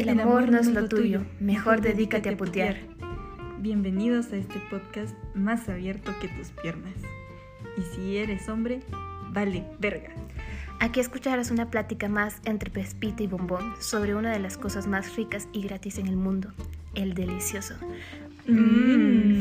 El, amor, no es lo tuyo, mejor dedícate a putear. Bienvenidos a este podcast más abierto que tus piernas. Y si eres hombre, vale verga. Aquí escucharás una plática más entre Pespita y Bombón sobre una de las cosas más ricas y gratis en el mundo, el delicioso. Mmm.